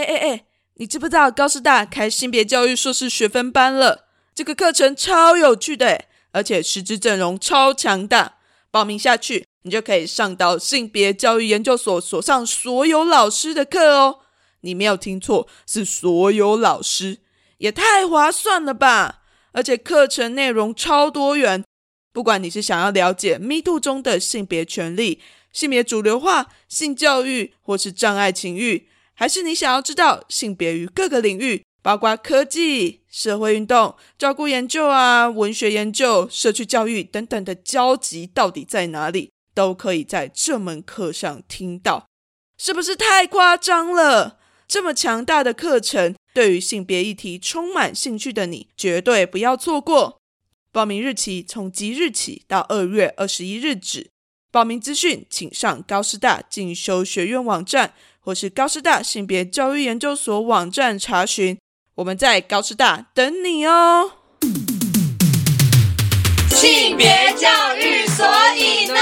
哎哎哎，你知不知道高师大开性别教育硕士学分班了？这个课程超有趣的，而且师资阵容超强大。报名下去，你就可以上到性别教育研究所所上所有老师的课哦。你没有听错，是所有老师，也太划算了吧！而且课程内容超多元，不管你是想要了解 Me Too 中的性别权利、性别主流化、性教育，或是障碍情欲，还是你想要知道性别于各个领域，包括科技、社会运动、照顾研究啊、文学研究、社区教育等等的交集到底在哪里，都可以在这门课上听到，是不是太夸张了？这么强大的课程，对于性别议题充满兴趣的你，绝对不要错过。报名日期从即日起到二月二十一日止。报名资讯请上高师大进修学院网站，或是高师大性别教育研究所网站查询。我们在高师大等你哦。性别教育，所以呢？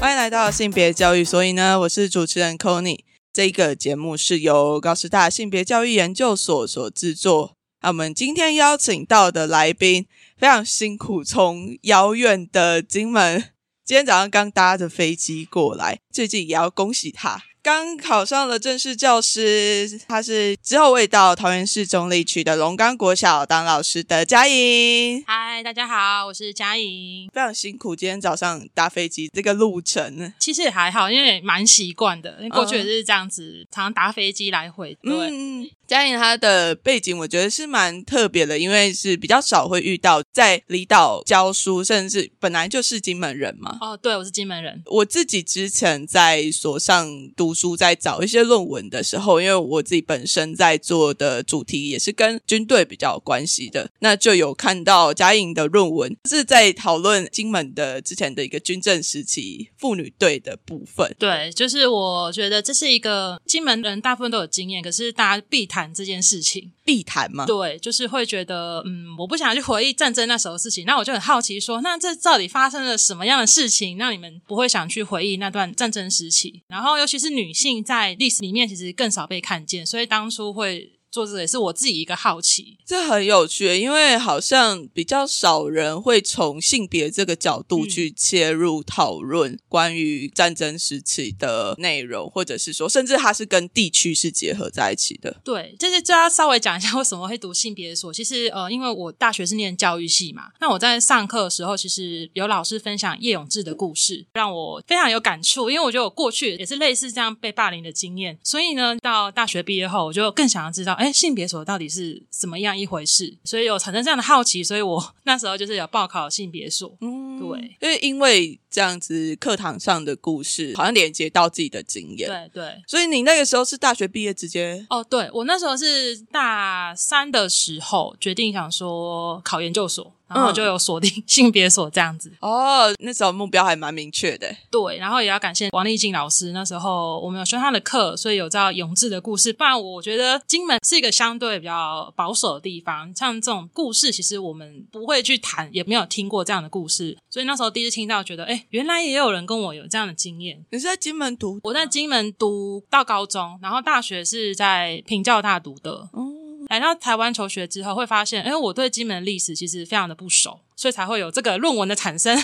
欢迎来到性别教育，所以呢，我是主持人 c o n y 这个节目是由高师大性别教育研究所所制作。那我们今天邀请到的来宾非常辛苦，从遥远的金门，今天早上刚搭着飞机过来，最近也要恭喜他。刚考上了正式教师，他是之后未到桃园市中立区的龙岗国小当老师的佳颖。嗨，大家好，我是佳颖。非常辛苦，今天早上搭飞机这个路程，其实也还好，因为蛮习惯的，因为过去也是这样子，常常搭飞机来回。对。嘉颖她的背景，我觉得是蛮特别的，因为是比较少会遇到在离岛教书，甚至本来就是金门人嘛。哦，对，我是金门人。我自己之前在所上读书，在找一些论文的时候，因为我自己本身在做的主题也是跟军队比较有关系的，那就有看到嘉颖的论文是在讨论金门的之前的一个军政时期妇女队的部分。对，就是我觉得这是一个金门人大部分都有经验，可是大家必。谈这件事情必谈吗？对，就是会觉得，嗯，我不想去回忆战争那时候的事情。那我就很好奇，说，那这到底发生了什么样的事情，让你们不会想去回忆那段战争时期？然后，尤其是女性在历史里面其实更少被看见，所以当初会。做这也是我自己一个好奇，这很有趣，因为好像比较少人会从性别这个角度去切入讨论关于战争时期的内容，或者是说，甚至它是跟地区是结合在一起的。对，就是就要稍微讲一下为什么会读性别所。其实呃，因为我大学是念教育系嘛，那我在上课的时候，其实有老师分享叶永志的故事，让我非常有感触。因为我觉得我过去也是类似这样被霸凌的经验，所以呢，到大学毕业后，我就更想要知道。哎，性别所到底是怎么样一回事？所以有产生这样的好奇，所以我 那时候就是有报考性别所。嗯，对，因为因为这样子课堂上的故事，好像连接到自己的经验。对对，所以你那个时候是大学毕业直接？哦，对我那时候是大三的时候决定想说考研究所。然后就有锁定 性别所这样子哦，那时候目标还蛮明确的。对，然后也要感谢王丽静老师，那时候我们有修他的课，所以有知道永志的故事。不然我觉得金门是一个相对比较保守的地方，像这种故事其实我们不会去谈，也没有听过这样的故事。所以那时候第一次听到，觉得哎，原来也有人跟我有这样的经验。你是在金门读？我在金门读到高中，然后大学是在平教大读的。哦。来到台湾求学之后，会发现，哎，我对金门历史其实非常的不熟，所以才会有这个论文的产生。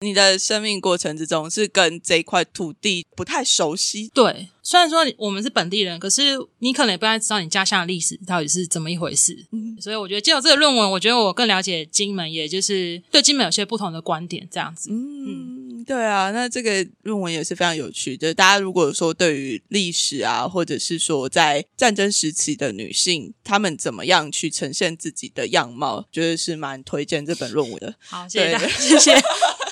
你的生命过程之中是跟这块土地不太熟悉。对，虽然说我们是本地人，可是你可能也不太知道你家乡的历史到底是怎么一回事。嗯，所以我觉得借由这个论文，我觉得我更了解金门，也就是对金门有些不同的观点，这样子。嗯。对啊，那这个论文也是非常有趣的。大家如果说对于历史啊，或者是说在战争时期的女性，她们怎么样去呈现自己的样貌，觉得是蛮推荐这本论文的。好，谢谢，谢谢。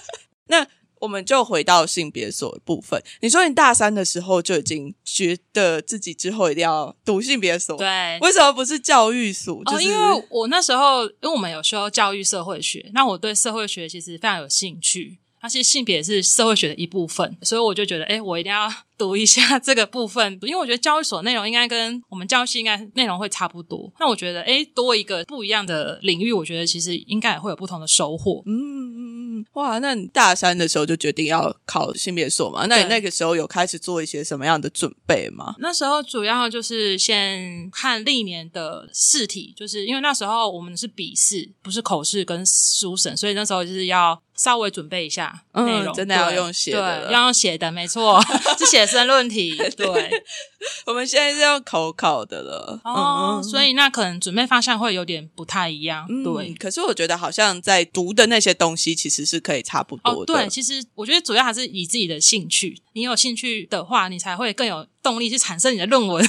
那我们就回到性别所部分。你说你大三的时候就已经觉得自己之后一定要读性别所，对？为什么不是教育所？哦，因为我那时候因为我们有修教育社会学，那我对社会学其实非常有兴趣。那其实性别是社会学的一部分，所以我就觉得，哎，我一定要 读一下 这个部分，因为我觉得教育所内容应该跟我们教育系应该内容会差不多。那我觉得，哎，多一个不一样的领域，我觉得其实应该也会有不同的收获。嗯。嗯，哇，那你大三的时候就决定要考性别所嘛？那你那个时候有开始做一些什么样的准备吗？那时候主要就是先看历年的试题，就是因为那时候我们是笔试，不是口试跟书审，所以那时候就是要稍微准备一下嗯内容，真的要用写的要用写的，没错，是写申论题，对，我们现在是要口考的了，哦，嗯所以那可能准备方向会有点不太一样，嗯对。可是我觉得好像在读的那些东西其实是可以差不多哦，的。对，其实我觉得主要还是以自己的兴趣，你有兴趣的话，你才会更有动力去产生你的论文。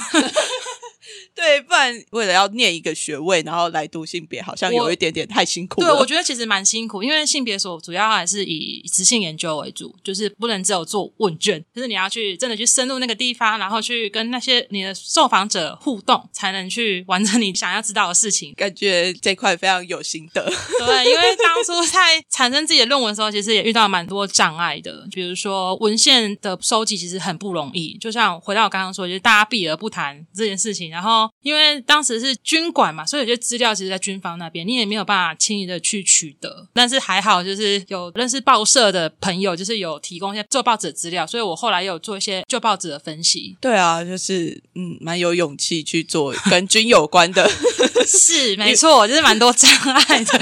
对，不然为了要念一个学位，然后来读性别，好像有一点点太辛苦对，我觉得其实蛮辛苦，因为性别所主要还是以直性研究为主，就是不能只有做问卷，就是你要去真的去深入那个地方，然后去跟那些你的受访者互动，才能去完成你想要知道的事情。感觉这块非常有心得。对，因为当初在产生自己的论文的时候，其实也遇到蛮多障碍的，比如说文献的收集其实很不容易。就像回到我刚刚说，就是大家避而不谈这件事情。然后因为当时是军管嘛，所以有些资料其实在军方那边，你也没有办法轻易的去取得。但是还好，就是有认识报社的朋友，就是有提供一些做报纸的资料，所以我后来有做一些旧报纸的分析。对啊，就是嗯，蛮有勇气去做跟军有关的。是没错，就是蛮多障碍的。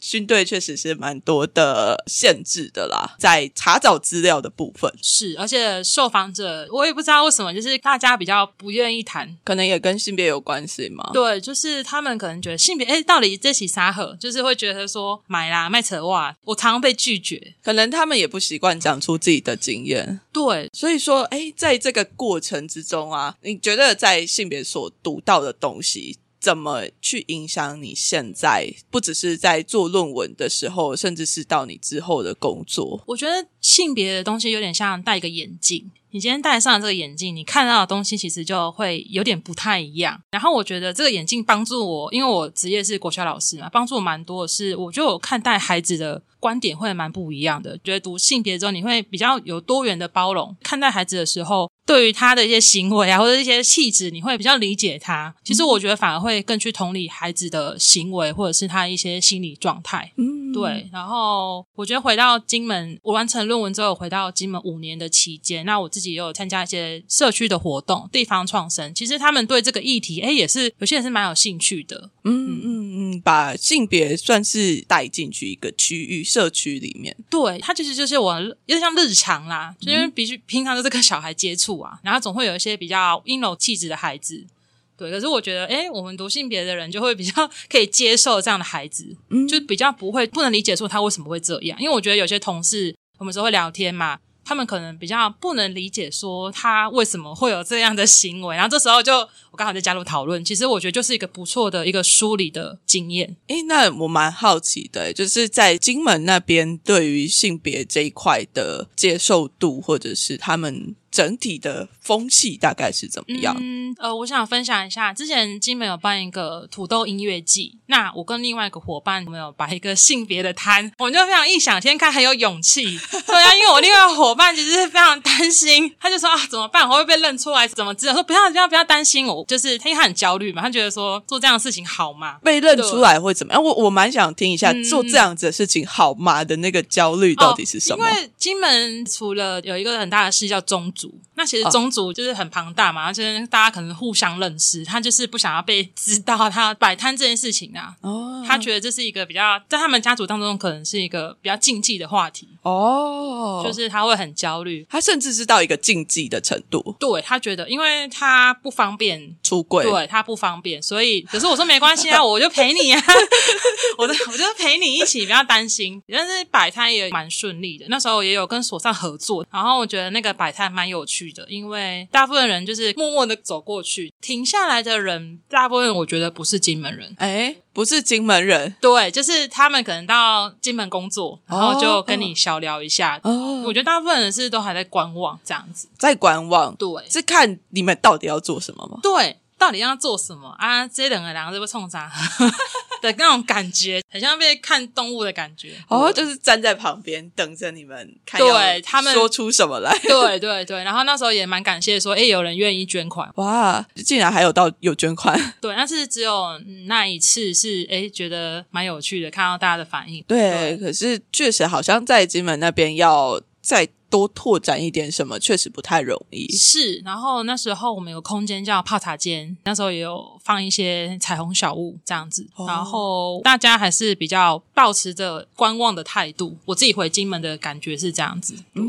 军队确实是蛮多的限制的啦，在查找资料的部分，是，而且受访者我也不知道为什么，就是大家比较不愿意谈。可能也跟性别有关系吗。对，就是他们可能觉得性别，哎，到底这起沙盒，就是会觉得说买啦卖扯袜，我常常被拒绝。可能他们也不习惯讲出自己的经验，对，所以说，哎，在这个过程之中啊，你觉得在性别所读到的东西，怎么去影响你现在，不只是在做论文的时候，甚至是到你之后的工作？我觉得性别的东西有点像戴一个眼镜。你今天戴上这个眼镜，你看到的东西其实就会有点不太一样。然后我觉得这个眼镜帮助我，因为我职业是国小老师嘛，帮助我蛮多的是，我觉得我看待孩子的观点会蛮不一样的。觉得读性别之后，你会比较有多元的包容，看待孩子的时候，对于他的一些行为啊，或者一些气质，你会比较理解他。其实我觉得反而会更去同理孩子的行为，或者是他一些心理状态。嗯，对，然后我觉得回到金门，我完成论文之后，回到金门五年的期间，那我自己也有参加一些社区的活动，地方创生。其实他们对这个议题，哎，也是有些人是蛮有兴趣的。嗯嗯嗯，把性别算是带进去一个区域社区里面。对，它其实就是我有点像日常啦，就因为必须平常都是跟小孩接触啊，然后总会有一些比较阴柔气质的孩子。对，可是我觉得，哎，我们读性别的人就会比较可以接受这样的孩子，嗯就比较不会不能理解说他为什么会这样，因为我觉得有些同事我们时候会聊天嘛，他们可能比较不能理解说他为什么会有这样的行为，然后这时候就我刚好在加入讨论，其实我觉得就是一个不错的一个梳理的经验。诶，那我蛮好奇的，就是在金门那边对于性别这一块的接受度，或者是他们整体的风气大概是怎么样？嗯，呃，我想分享一下，之前金门有办一个土豆音乐季，那我跟另外一个伙伴，我们有摆一个性别的摊，我们就非常异想天开，很有勇气。对啊，因为我另外一个伙伴其实是非常担心，他就说啊，怎么办？我会被认出来，怎么知道？说不要不要不要担心我，就是他因为他很焦虑嘛，他觉得说做这样的事情好吗？被认出来会怎么样？我我蛮想听一下、嗯做这样子的事情好吗的那个焦虑到底是什么？哦因为金门除了有一个很大的事叫宗族，那其实哦。宗族就是很庞大嘛，就是大家可能互相认识，他就是不想要被知道他摆摊这件事情啊。哦，他觉得这是一个比较在他们家族当中可能是一个比较禁忌的话题，哦，就是他会很焦虑。他甚至是到一个禁忌的程度，对他觉得，因为他不方便，出柜。对他不方便，所以可是我说没关系啊，我就陪你啊，我就我就陪你一起，不要担心。但是摆摊也蛮顺利的，那时候也有跟所上合作，然后我觉得那个摆摊蛮有趣的，因为大部分人就是默默的走过去，停下来的人，大部分我觉得不是金门人。哎，不是金门人对，就是他们可能到金门工作，然后就跟哦你小聊一下。哦，我觉得大部分人是都还在观望这样子。在观望，对是看你们到底要做什么吗？对，到底要做什么啊？这两个两个是不是冲啥？的那种感觉，很像被看动物的感觉。哦，就是站在旁边等着你们看，对他们说出什么来。对对对，然后那时候也蛮感谢说，哎，有人愿意捐款。哇，竟然还有到有捐款。对，但是只有那一次是哎，觉得蛮有趣的，看到大家的反应。对，可是确实好像在金门那边要再多拓展一点什么，确实不太容易。是，然后那时候我们有空间叫泡茶间，那时候也有放一些彩虹小物这样子，然后大家还是比较保持着观望的态度。我自己回金门的感觉是这样子。对，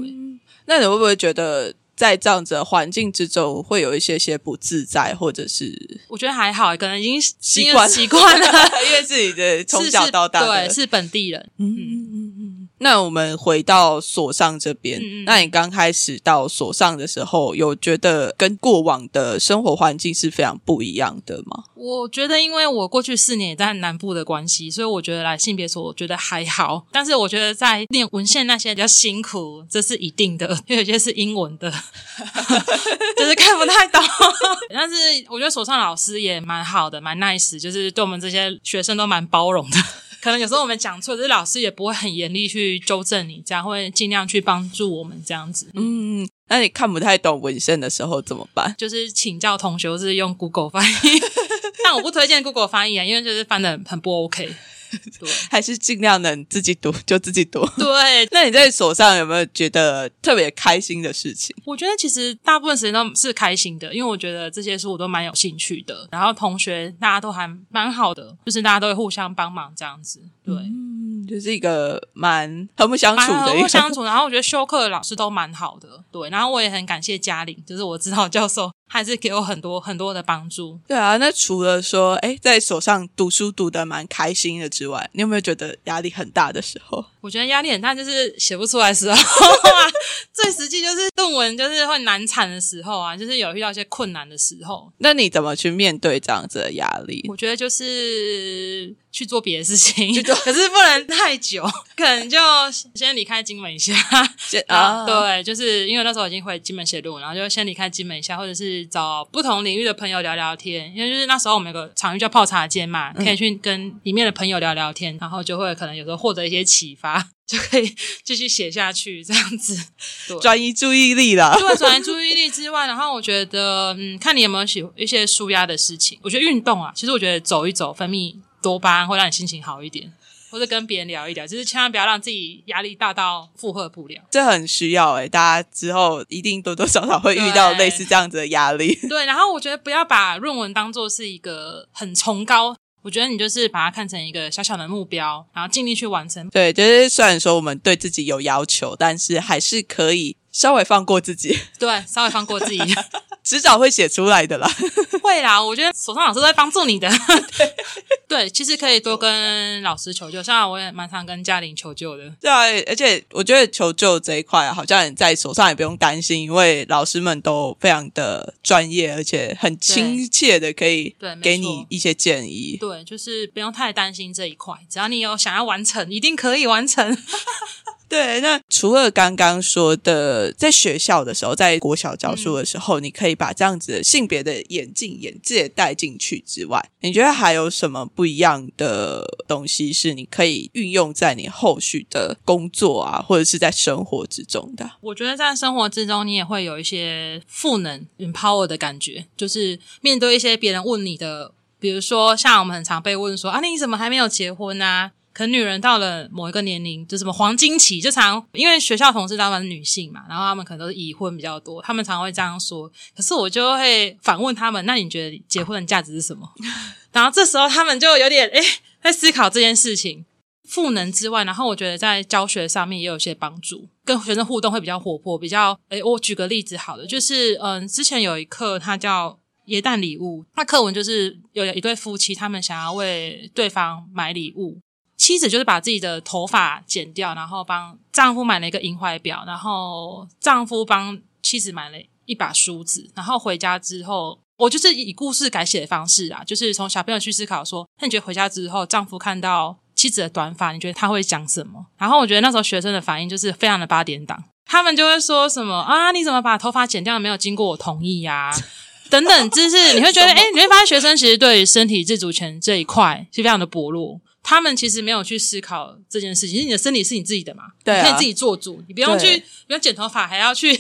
那你会不会觉得？在这样子的环境之中，会有一些些不自在，或者是我觉得还好，可能已经习惯习惯了，因为自己的从小到大对是本地人。嗯嗯嗯嗯。那我们回到所上这边，那你刚开始到所上的时候，有觉得跟过往的生活环境是非常不一样的吗？我觉得，因为我过去四年也在南部的关系，所以我觉得来性别所，我觉得还好。但是我觉得在念文献那些比较辛苦，这是一定的，因为有些是英文的。就是看不太懂，但是我觉得所上老师也蛮好的，蛮 nice，就是对我们这些学生都蛮包容的。可能有时候我们讲错，就是老师也不会很严厉去纠正你，这样会尽量去帮助我们这样子。嗯，那你看不太懂文献的时候怎么办？就是请教同学，是用 Google 翻译，但我不推荐 Google 翻译啊，因为就是翻的很不 OK。对，还是尽量能自己读就自己读。对，那你在手上有没有觉得特别开心的事情？我觉得其实大部分时间都是开心的，因为我觉得这些书我都蛮有兴趣的。然后同学大家都还蛮好的，就是大家都会互相帮忙这样子。对，嗯，就是一个蛮和睦相处的，和睦相处。然后我觉得修课的老师都蛮好的。对，然后我也很感谢嘉玲，就是我指导教授。还是给我很多很多的帮助。对啊，那除了说，哎，在手上读书读的蛮开心的之外，你有没有觉得压力很大的时候？我觉得压力很大，就是写不出来时候啊。最实际就是论文就是会难产的时候啊，就是有遇到一些困难的时候。那你怎么去面对这样子的压力？我觉得就是去做别的事情，可是不能太久，可能就先离开金门一下。啊，对，就是因为那时候已经回金门写论文，然后就先离开金门一下，或者是。找不同领域的朋友聊聊天，因为就是那时候我们有个场域叫泡茶间嘛，可以去跟里面的朋友聊聊天，然后就会可能有时候获得一些启发，就可以继续写下去这样子，转移注意力了。除了转移注意力之外，然后我觉得，嗯，看你有没有喜一些舒压的事情。我觉得运动啊，其实我觉得走一走，分泌多巴胺会让你心情好一点。或者跟别人聊一聊，就是千万不要让自己压力大到负荷不了。这很需要哎，大家之后一定多多少少会遇到类似这样子的压力。对，然后我觉得不要把论文当做是一个很崇高，我觉得你就是把它看成一个小小的目标，然后尽力去完成。对，就是虽然说我们对自己有要求，但是还是可以。稍微放过自己，对，稍微放过自己，迟早会写出来的啦。会啦，我觉得手上老师在帮助你的。对，其实可以多跟老师求救，像我也蛮常跟嘉玲求救的。对啊，而且我觉得求救这一块，好像在手上也不用担心，因为老师们都非常的专业，而且很亲切的可以给你一些建议。对，就是不用太担心这一块，只要你有想要完成，一定可以完成。对，那除了刚刚说的，在学校的时候，在国小教书的时候，你可以把这样子的性别的眼镜、眼界带进去之外，你觉得还有什么不一样的东西是你可以运用在你后续的工作啊，或者是在生活之中的？我觉得在生活之中，你也会有一些赋能、empower 的感觉，就是面对一些别人问你的，比如说像我们很常被问说啊，你怎么还没有结婚啊？可女人到了某一个年龄，就什么黄金期，就常因为学校同事大部分是女性嘛，然后他们可能都是已婚比较多，他们常会这样说。可是我就会反问他们：那你觉得结婚的价值是什么？然后这时候他们就有点诶在思考这件事情。赋能之外，然后我觉得在教学上面也有些帮助，跟学生互动会比较活泼，比较诶我举个例子好了，就是嗯，之前有一课，它叫耶诞礼物，那课文就是有一对夫妻，他们想要为对方买礼物。妻子就是把自己的头发剪掉，然后帮丈夫买了一个银怀表，然后丈夫帮妻子买了一把梳子，然后回家之后，我就是以故事改写的方式啊，就是从小朋友去思考说，那你觉得回家之后，丈夫看到妻子的短发，你觉得他会讲什么？然后我觉得那时候学生的反应就是非常的八点档，他们就会说什么啊，你怎么把头发剪掉？没有经过我同意呀？等等，就是你会觉得，哎，你会发现学生其实对身体自主权这一块是非常的薄弱。他们其实没有去思考这件事情，因为你的身体是你自己的嘛，对啊你可以自己做主，你不用去对不用剪头发，还要去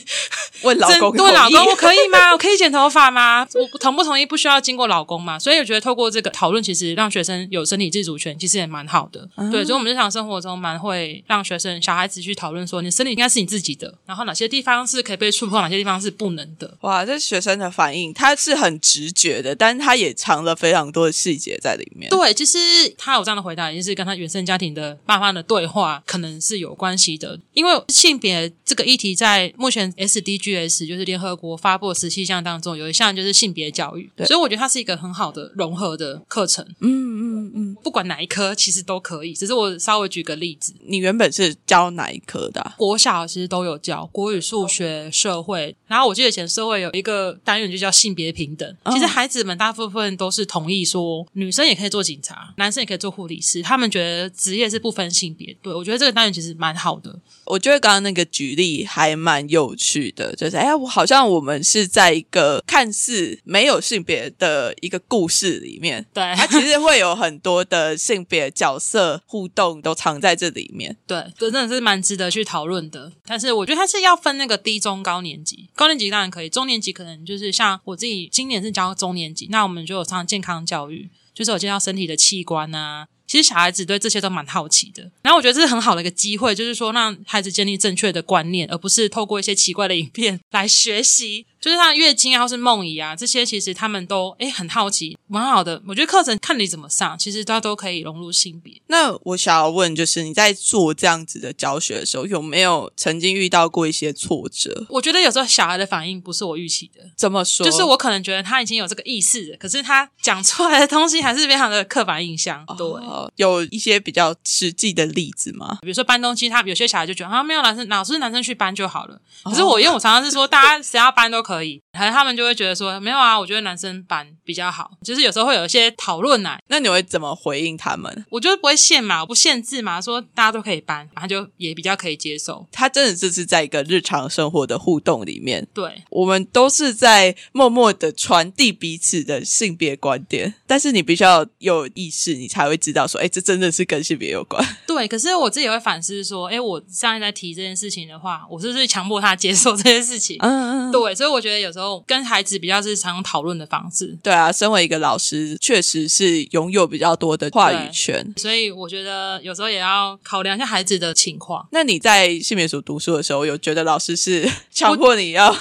问老公问老公我可以吗？我可以剪头发吗？我同不同意不需要经过老公嘛？所以我觉得透过这个讨论，其实让学生有身体自主权，其实也蛮好的。嗯对，所以我们日常生活中蛮会让学生小孩子去讨论说，你身体应该是你自己的，然后哪些地方是可以被触碰，哪些地方是不能的。哇，这学生的反应，他是很直觉的，但是他也藏了非常多的细节在里面。对，其实他有这样的回答，也是跟他原生家庭的爸妈的对话可能是有关系的。因为性别这个议题在目前 SDGs 就是联合国发布的十七项当中，有一项就是性别教育，对所以我觉得它是一个很好的融合的课程。嗯嗯嗯，不管哪一科其实都可以，只是我稍微举个例子。你原本是教哪一科的啊、国小其实都有教国语、数学、社会，然后我记得以前社会有一个单元就叫性别平等。哦其实孩子们大部分都是同意说，女生也可以做警察，男生也可以做护理师，他们觉得职业是不分性别。对我觉得这个单元其实蛮好的。我觉得刚刚那个举例还蛮有趣的，就是哎，我好像我们是在一个看似没有性别的一个故事里面，对它其实会有很多的性别角色互动都藏在这里面。对，这真的是蛮值得去讨论的。但是我觉得它是要分那个低中高年级，高年级当然可以，中年级可能就是像我自己今年是教中年级，那我们就有上健康教育，就是有介绍身体的器官啊。其实小孩子对这些都蛮好奇的，然后我觉得这是很好的一个机会，就是说让孩子建立正确的观念，而不是透过一些奇怪的影片来学习。就是像月经啊，或是梦遗啊，这些其实他们都诶很好奇，蛮好的。我觉得课程看你怎么上，其实它都可以融入性别。那我想要问，就是你在做这样子的教学的时候，有没有曾经遇到过一些挫折？我觉得有时候小孩的反应不是我预期的，怎么说？就是我可能觉得他已经有这个意识了，可是他讲出来的东西还是非常的刻板印象。对，哦有一些比较实际的例子吗？比如说搬东西，他有些小孩就觉得啊，没有男生，老师男生去搬就好了。可是我因为我常常是说，大家谁要搬都可以，可能他们就会觉得说，没有啊，我觉得男生搬比较好。就是有时候会有一些讨论啊，那你会怎么回应他们？我觉得不会限嘛，我不限制嘛，说大家都可以搬，他就也比较可以接受。他真的就是在一个日常生活的互动里面，对，我们都是在默默的传递彼此的性别观点，但是你必须要有意识，你才会知道说，哎，这真的是跟性别有关。对，可是我自己也会反思说，哎，我上一在提这件事情的话，我是不是强迫他接受这件事情？嗯嗯，对，所以我觉得有时候跟孩子比较是常用讨论的方式，对啊，身为一个老师，确实是拥有比较多的话语权。所以我觉得有时候也要考量一下孩子的情况。那你在性别组读书的时候，有觉得老师是强迫你要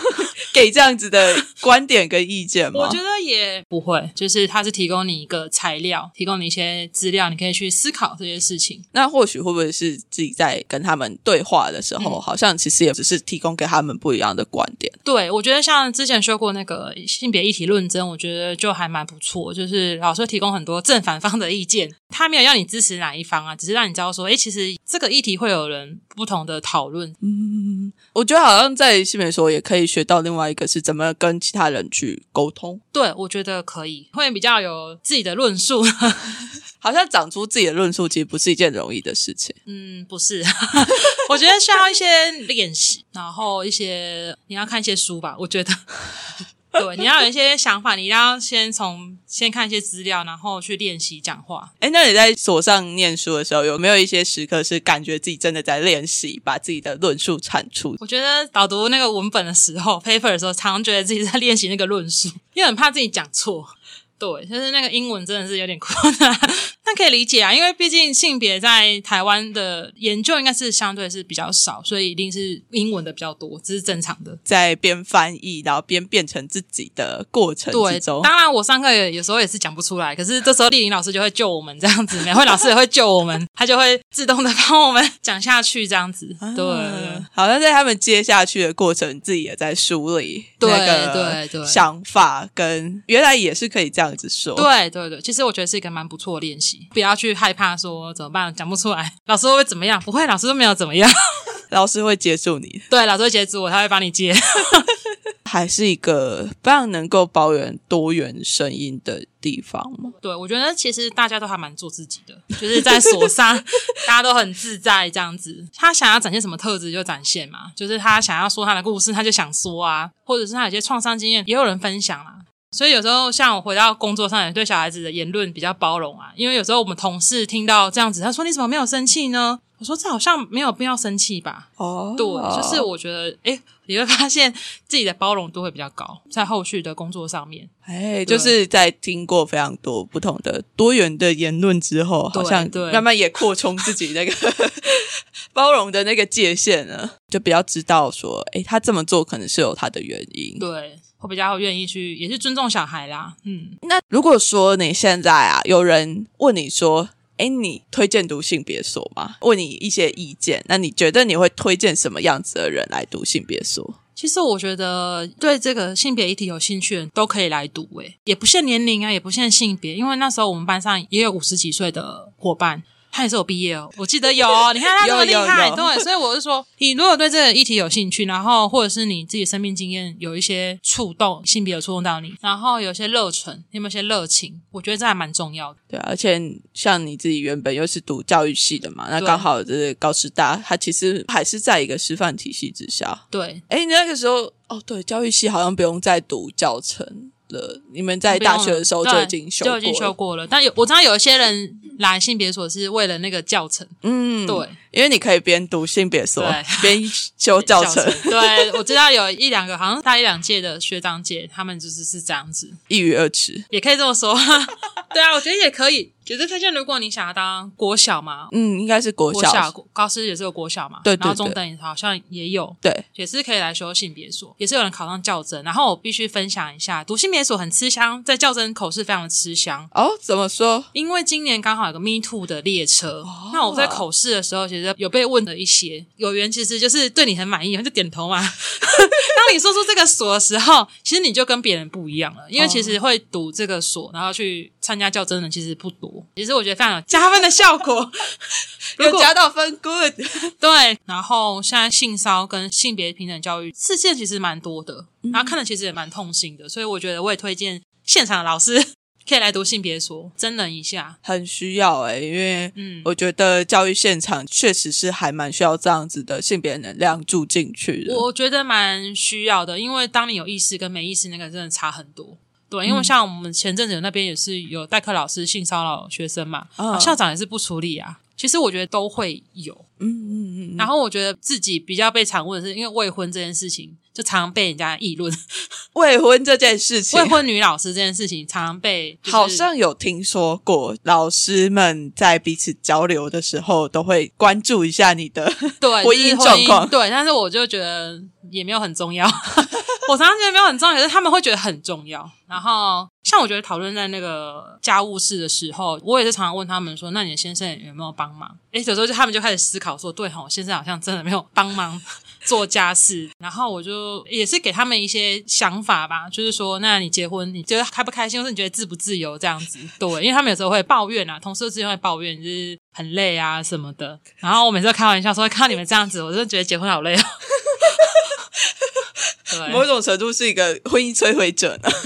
给这样子的观点跟意见吗？我觉得也不会，就是他是提供你一个材料，提供你一些资料，你可以去思考这些事情。那或许会不会是自己在跟他们对话的时候，嗯好像其实也只是提供给他们不一样的观点。对，我觉得像之前说过那个性别议题论争，我觉得就还蛮不错，就是老师会提供很多正反方的意见，他没有要你支持哪一方啊，只是让你知道说，哎，其实这个议题会有人不同的讨论。嗯我觉得好像在性别说也可以学到另外一个是怎么跟其他人去沟通，对，我觉得可以，会比较有自己的论述。好像长出自己的论述其实不是一件容易的事情。嗯，不是，我觉得需要一些练习，然后一些你要看一些书吧，我觉得。对，你要有一些想法，你要先从先看一些资料，然后去练习讲话。哎，那你在所上念书的时候，有没有一些时刻是感觉自己真的在练习，把自己的论述产出？我觉得导读那个文本的时候，paper 的时候，常常觉得自己在练习那个论述，因为很怕自己讲错。对，就是那个英文真的是有点困难，但可以理解啊，因为毕竟性别在台湾的研究应该是相对是比较少，所以一定是英文的比较多，这是正常的。在边翻译，然后边变成自己的过程对之，中，当然我上课也有时候也是讲不出来，可是这时候丽玲老师就会救我们这样子，美惠老师也会救我们，他就会自动的帮我们 讲下去这样子。对。嗯好像在他们接下去的过程，自己也在梳理对那个对对想法，跟原来也是可以这样子说。对对对，其实我觉得是一个蛮不错的练习，不要去害怕说怎么办讲不出来，老师会怎么样？不会，老师都没有怎么样。老师会接住你，对，老师会接住我，他会帮你接。还是一个非常能够包容多元声音的地方吗？对，我觉得其实大家都还蛮做自己的，就是在所上，大家都很自在这样子。他想要展现什么特质就展现嘛，就是他想要说他的故事，他就想说啊，或者是他有些创伤经验，也有人分享啦。所以有时候像我回到工作上，也对小孩子的言论比较包容啊。因为有时候我们同事听到这样子，他说：“你怎么没有生气呢？”我说：“这好像没有必要生气吧？”哦，对，就是我觉得，哎，你会发现自己的包容度会比较高，在后续的工作上面。哎，就是在听过非常多不同的多元的言论之后，好像慢慢也扩充自己那个 包容的那个界限了，就比较知道说，哎，他这么做可能是有他的原因。对，我比较愿意去，也是尊重小孩啦。嗯，那如果说你现在啊，有人问你说，哎，你推荐读性别所吗？问你一些意见，那你觉得你会推荐什么样子的人来读性别所？其实我觉得对这个性别议题有兴趣的人都可以来读，诶，也不限年龄啊，也不限性别，因为那时候我们班上也有五十几岁的伙伴。他也是有毕业哦，我记得有，你看他这么厉害，对，所以我是说，你如果对这个议题有兴趣，然后或者是你自己生命经验有一些触动，性别有触动到你，然后有些热忱，有没有些热情？我觉得这还蛮重要的。对，而且像你自己原本又是读教育系的嘛，那刚好就是高师大，它其实还是在一个师范体系之下。对，哎，你那个时候哦，对，教育系好像不用再读教程。了，你们在大学的时候就已经修就已经修过了，但有我知道有一些人来性别所是为了那个教程，嗯，对，因为你可以边读性别所 边修教程，对我知道有一两个好像大一两届的学长姐，他们就是是这样子，一鱼二吃，也可以这么说，对啊，我觉得也可以。也是推荐，如果你想要当国小嘛，嗯，应该是国小，高师也是有国小嘛，对，然后中等好像也有，对，也是可以来修性别所，也是有人考上教甄。然后我必须分享一下，读性别所很吃香，在教甄口试非常的吃香哦。怎么说？因为今年刚好有个 Me Too 的列车，那我在口试的时候，其实有被问了一些有缘，其实就是对你很满意，就点头嘛。当你说出这个所的时候，其实你就跟别人不一样了，因为其实会读这个所，然后去参加教真的其实不多。其实我觉得非常。加分的效果，有加到分，good。对，然后现在性骚跟性别平等教育事件其实蛮多的，然后看的其实也蛮痛心的，所以我觉得我也推荐现场的老师可以来读性别说，真人一下，很需要哎，因为嗯，我觉得教育现场确实是还蛮需要这样子的性别能量住进去的，我觉得蛮需要的，因为当你有意识跟没意识，那个真的差很多。对，因为像我们前阵子那边也是有代课老师性骚扰学生嘛，校长也是不处理啊。其实我觉得都会有，嗯嗯嗯。然后我觉得自己比较被常问的是，因为未婚这件事情，就常常被人家议论。未婚这件事情，未婚女老师这件事情，常常被好像有听说过，老师们在彼此交流的时候，都会关注一下你的对婚姻状况。对，但是我就觉得也没有很重要。我常常觉得没有很重要，可是他们会觉得很重要。然后，像我觉得讨论在那个家务事的时候，我也是常常问他们说：“那你的先生有没有帮忙？”诶，有时候就他们就开始思考说：“对吼，先生好像真的没有帮忙做家事。”然后我就也是给他们一些想法吧，就是说：“那你结婚，你觉得开不开心，或是你觉得自不自由这样子？”对，因为他们有时候会抱怨啊，同事之间会抱怨，就是很累啊什么的。然后我每次都开玩笑说：“看到你们这样子，我真的觉得结婚好累哦。”某种程度是一个婚姻摧毁者呢。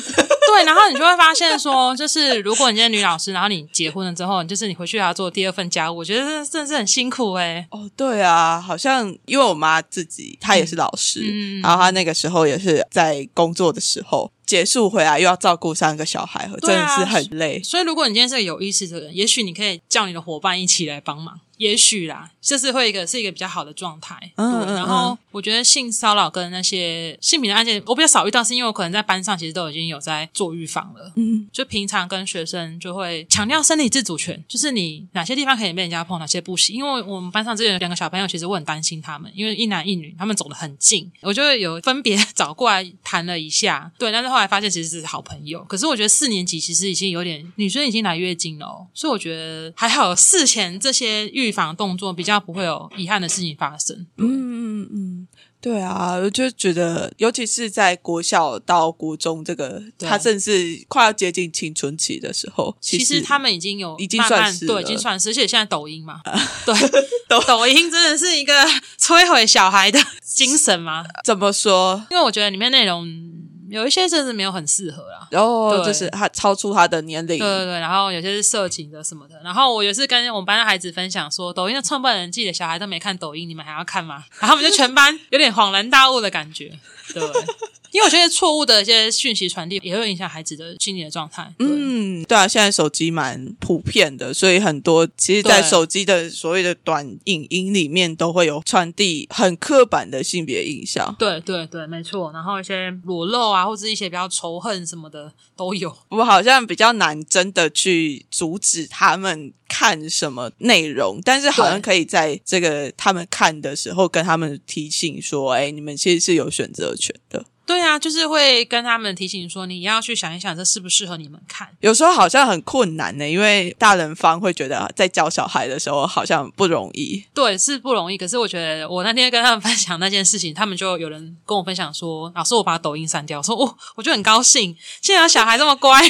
对，然后你就会发现说，就是如果你是女老师，然后你结婚了之后，就是你回去还要做第二份家务，我觉得这真的是很辛苦哎。哦，对啊，好像因为我妈自己她也是老师，嗯然后她那个时候也是在工作的时候。结束回来又要照顾三个小孩，真的是很累。所以，如果你今天是个有意识的人，也许你可以叫你的伙伴一起来帮忙。也许啦，这是会一个是一个比较好的状态。嗯，然后我觉得性骚扰跟那些性平的案件，我比较少遇到，是因为我可能在班上其实都已经有在做预防了。嗯，就平常跟学生就会强调生理自主权，就是你哪些地方可以被人家碰，哪些不行。因为我们班上之前有两个小朋友，其实我很担心他们，因为一男一女，他们走得很近，我就会有分别 找过来谈了一下。对，但是。后来发现其实是好朋友，可是我觉得四年级其实已经有点女生已经来月经了，所以我觉得还好，事前这些预防动作比较不会有遗憾的事情发生。嗯嗯嗯。对啊，我就觉得，尤其是在国小到国中这个，他正是快要接近青春期的时候，其实他们已经有已经算是对，已经算是，而且现在抖音嘛，对，抖抖音真的是一个摧毁小孩的精神吗？怎么说？因为我觉得里面内容。有一些甚至没有很适合啦，然后就是他超出他的年龄，对对对，然后有些是色情的什么的，然后我也是跟我们班的孩子分享说，抖音的创办人自己的小孩都没看抖音，你们还要看吗？然后我们就全班有点恍然大悟的感觉，对。因为我觉得错误的一些讯息传递也会影响孩子的心理的状态。嗯，对啊，现在手机蛮普遍的，所以很多其实，在手机的所谓的短影音里面，都会有传递很刻板的性别印象。对对对，没错。然后一些裸露啊，或者一些比较仇恨什么的都有。我好像比较难真的去阻止他们看什么内容，但是好像可以在这个他们看的时候，跟他们提醒说：“哎，你们其实是有选择权的。”对啊，就是会跟他们提醒说，你要去想一想，这适不适合你们看。有时候好像很困难呢，因为大人方会觉得在教小孩的时候好像不容易。对，是不容易。可是我觉得，我那天跟他们 分享那件事情，他们就有人跟我分享说：“老师，我把抖音删掉。”说：“哦，我就很高兴，现在小孩这么乖。”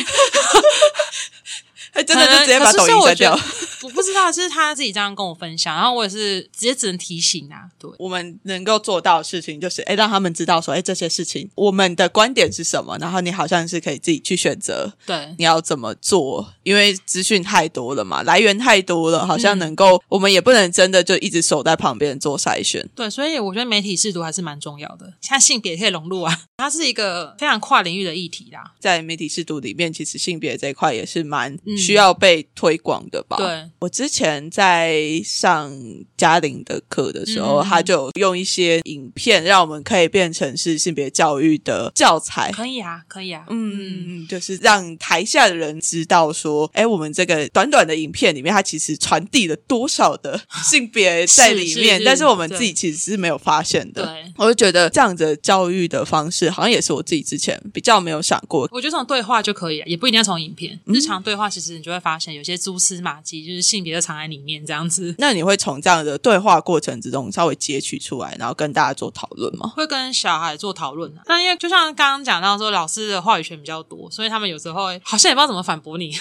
真的就直接把抖音删掉。我不知道，是他自己这样跟我分享，然后我也是直接只能提醒啊。对，我们能够做到的事情就是，哎，让他们知道说，哎，这些事情我们的观点是什么，然后你好像是可以自己去选择，对，你要怎么做？因为资讯太多了嘛，来源太多了，好像能够，我们也不能真的就一直守在旁边做筛选。对，所以我觉得媒体适度还是蛮重要的。像性别可以融入啊，它是一个非常跨领域的议题啦。在媒体适度里面，其实性别这一块也是蛮需要被推广的吧？对，我之前在上嘉玲的课的时候，他就用一些影片，让我们可以变成是性别教育的教材。可以啊，可以啊，嗯，就是让台下的人知道说，哎，我们这个短短的影片里面，它其实传递了多少的 性别在里面，但是我们自己其实是没有发现的。对，我就觉得这样子教育的方式，好像也是我自己之前比较没有想过。我觉得从对话就可以了，也不一定要从影片。日常对话，其实你就会发现有些蛛丝马迹，就是性别就藏在里面这样子。那你会从这样的对话过程之中稍微截取出来，然后跟大家做讨论吗？会跟小孩做讨论啊。但因为就像刚刚讲到说，老师的话语权比较多，所以他们有时候好像也不知道怎么反驳你。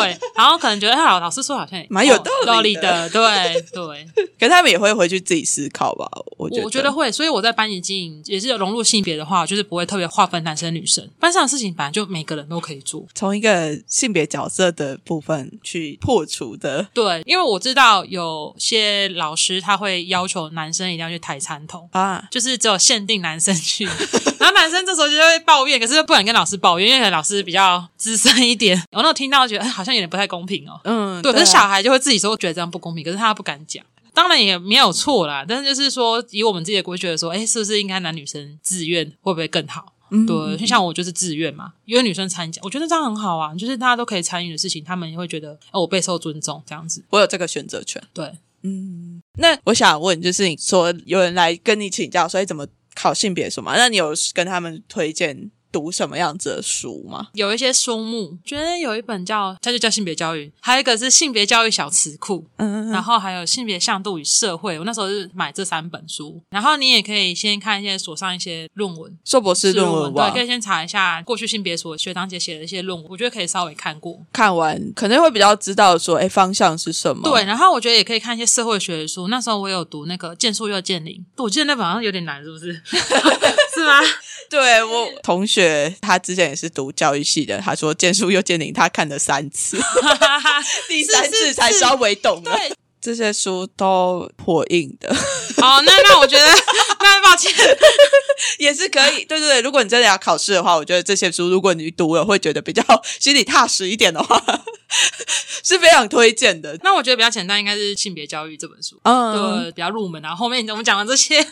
对，然后可能觉得老老师说好像蛮有道理的，对对。可是他们也会回去自己思考吧？我觉得我觉得会。所以我在班级经营也是有融入性别的话，就是不会特别划分男生女生。班上的事情本来就每个人都可以做，从一个性别角色的部分去破除的。对，因为我知道有些老师他会要求男生一定要去抬餐桶啊，就是只有限定男生去，然后男生这时候就会抱怨，可是又不敢跟老师抱怨，因为老师比较资深一点。我那时听到觉得好像有点不太公平哦。嗯，对，可是小孩就会自己说觉得这样不公平，可是他不敢讲。当然也没有错啦，但是就是说以我们自己的规矩来说，哎，是不是应该男女生自愿会不会更好？对，就像我就是自愿嘛，因为女生参加，我觉得这样很好啊，就是大家都可以参与的事情，他们也会觉得哦，我备受尊重这样子，我有这个选择权。对，嗯，那我想问，就是你说有人来跟你请教，所以怎么考性别什么？那你有跟他们推荐？读什么样子的书吗？有一些书目，觉得有一本叫它就叫性别教育，还有一个是性别教育小词库，嗯，然后还有性别向度与社会。我那时候是买这三本书，然后你也可以先看一些所上一些论文，硕博士论文，对，可以先查一下过去性别所学长姐写的一些论文，我觉得可以稍微看过，看完可能会比较知道说，哎，方向是什么。对，然后我觉得也可以看一些社会学的书。那时候我有读那个《剑术又剑灵》，我记得那本好像有点难，是不是？是吗？对我 同学，他之前也是读教育系的。他说《剑术又剑灵》，他看了三次，第三次才稍微懂。对，这些书都破印的。哦，那那我觉得，那抱歉，也是可以。对对对，如果你真的要考试的话，我觉得这些书，如果你读了会觉得比较心里踏实一点的话。是非常推荐的。那我觉得比较简单，应该是《性别教育》这本书，嗯，比较入门。然后后面我们讲的这些，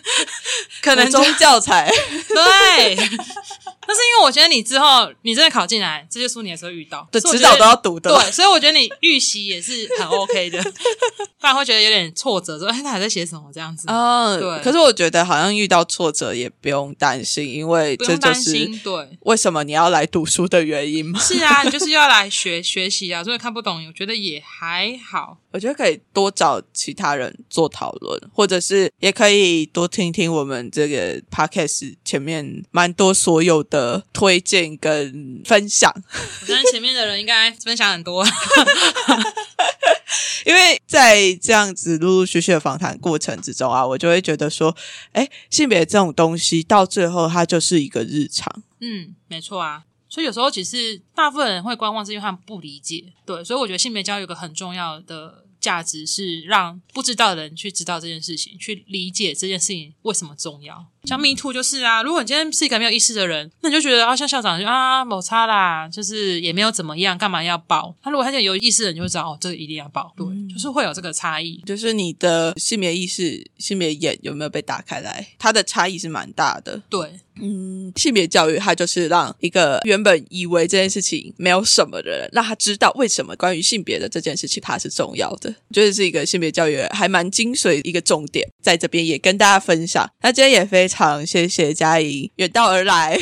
可能中教材，对。但是因为我觉得你之后你真的考进来，这些书你也是会遇到，对，迟早都要读的。对，所以我觉得你预习也是很 OK 的，不然会觉得有点挫折，说哎，他还在写什么这样子。嗯，对。可是我觉得好像遇到挫折也不用担心，因为这就是对为什么你要来读书的原因嘛。是啊，你就是要来学 学习啊。所以看不懂，我觉得也还好。我觉得可以多找其他人做讨论，或者是也可以多听听我们这个 podcast 前面蛮多所有的推荐跟分享。我相信前面的人应该分享很多，因为在这样子陆陆续续的访谈过程之中啊，我就会觉得说，哎，性别这种东西到最后它就是一个日常。嗯，没错啊。所以有时候其实大部分人会观望，是因为他们不理解。对，所以我觉得性别教育有个很重要的价值是让不知道的人去知道这件事情，去理解这件事情为什么重要。像 Me Too 就是啊，如果你今天是一个没有意识的人，那你就觉得啊，像校长就啊，某差啦，就是也没有怎么样，干嘛要报？他如果他现在有意识的人，就会知道哦，这个一定要报。对，就是会有这个差异。就是你的性别意识、性别眼有没有被打开来，它的差异是蛮大的。对，嗯，性别教育它就是让一个原本以为这件事情没有什么的人，让他知道为什么关于性别的这件事情它是重要的。我觉得是一个性别教育还蛮精髓一个重点，在这边也跟大家分享。那今天也非常谢谢嘉怡远道而来，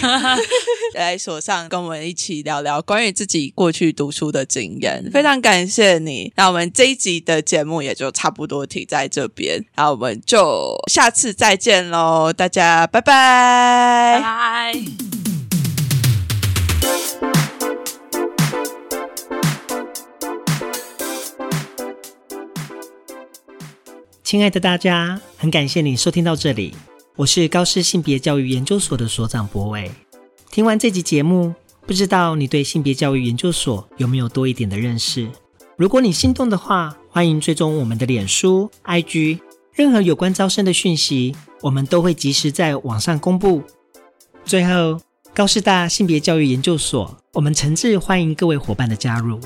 来所上跟我们一起聊聊关于自己过去读书的经验，非常感谢你。那我们这一集的节目也就差不多停在这边，那我们就下次再见喽，大家拜拜拜拜。亲爱的大家，很感谢你收听到这里，我是高师性别教育研究所的所长博伟。听完这集节目，不知道你对性别教育研究所有没有多一点的认识？如果你心动的话，欢迎追踪我们的脸书、IG，任何有关招生的讯息，我们都会及时在网上公布。最后，高师大性别教育研究所，我们诚挚欢迎各位伙伴的加入。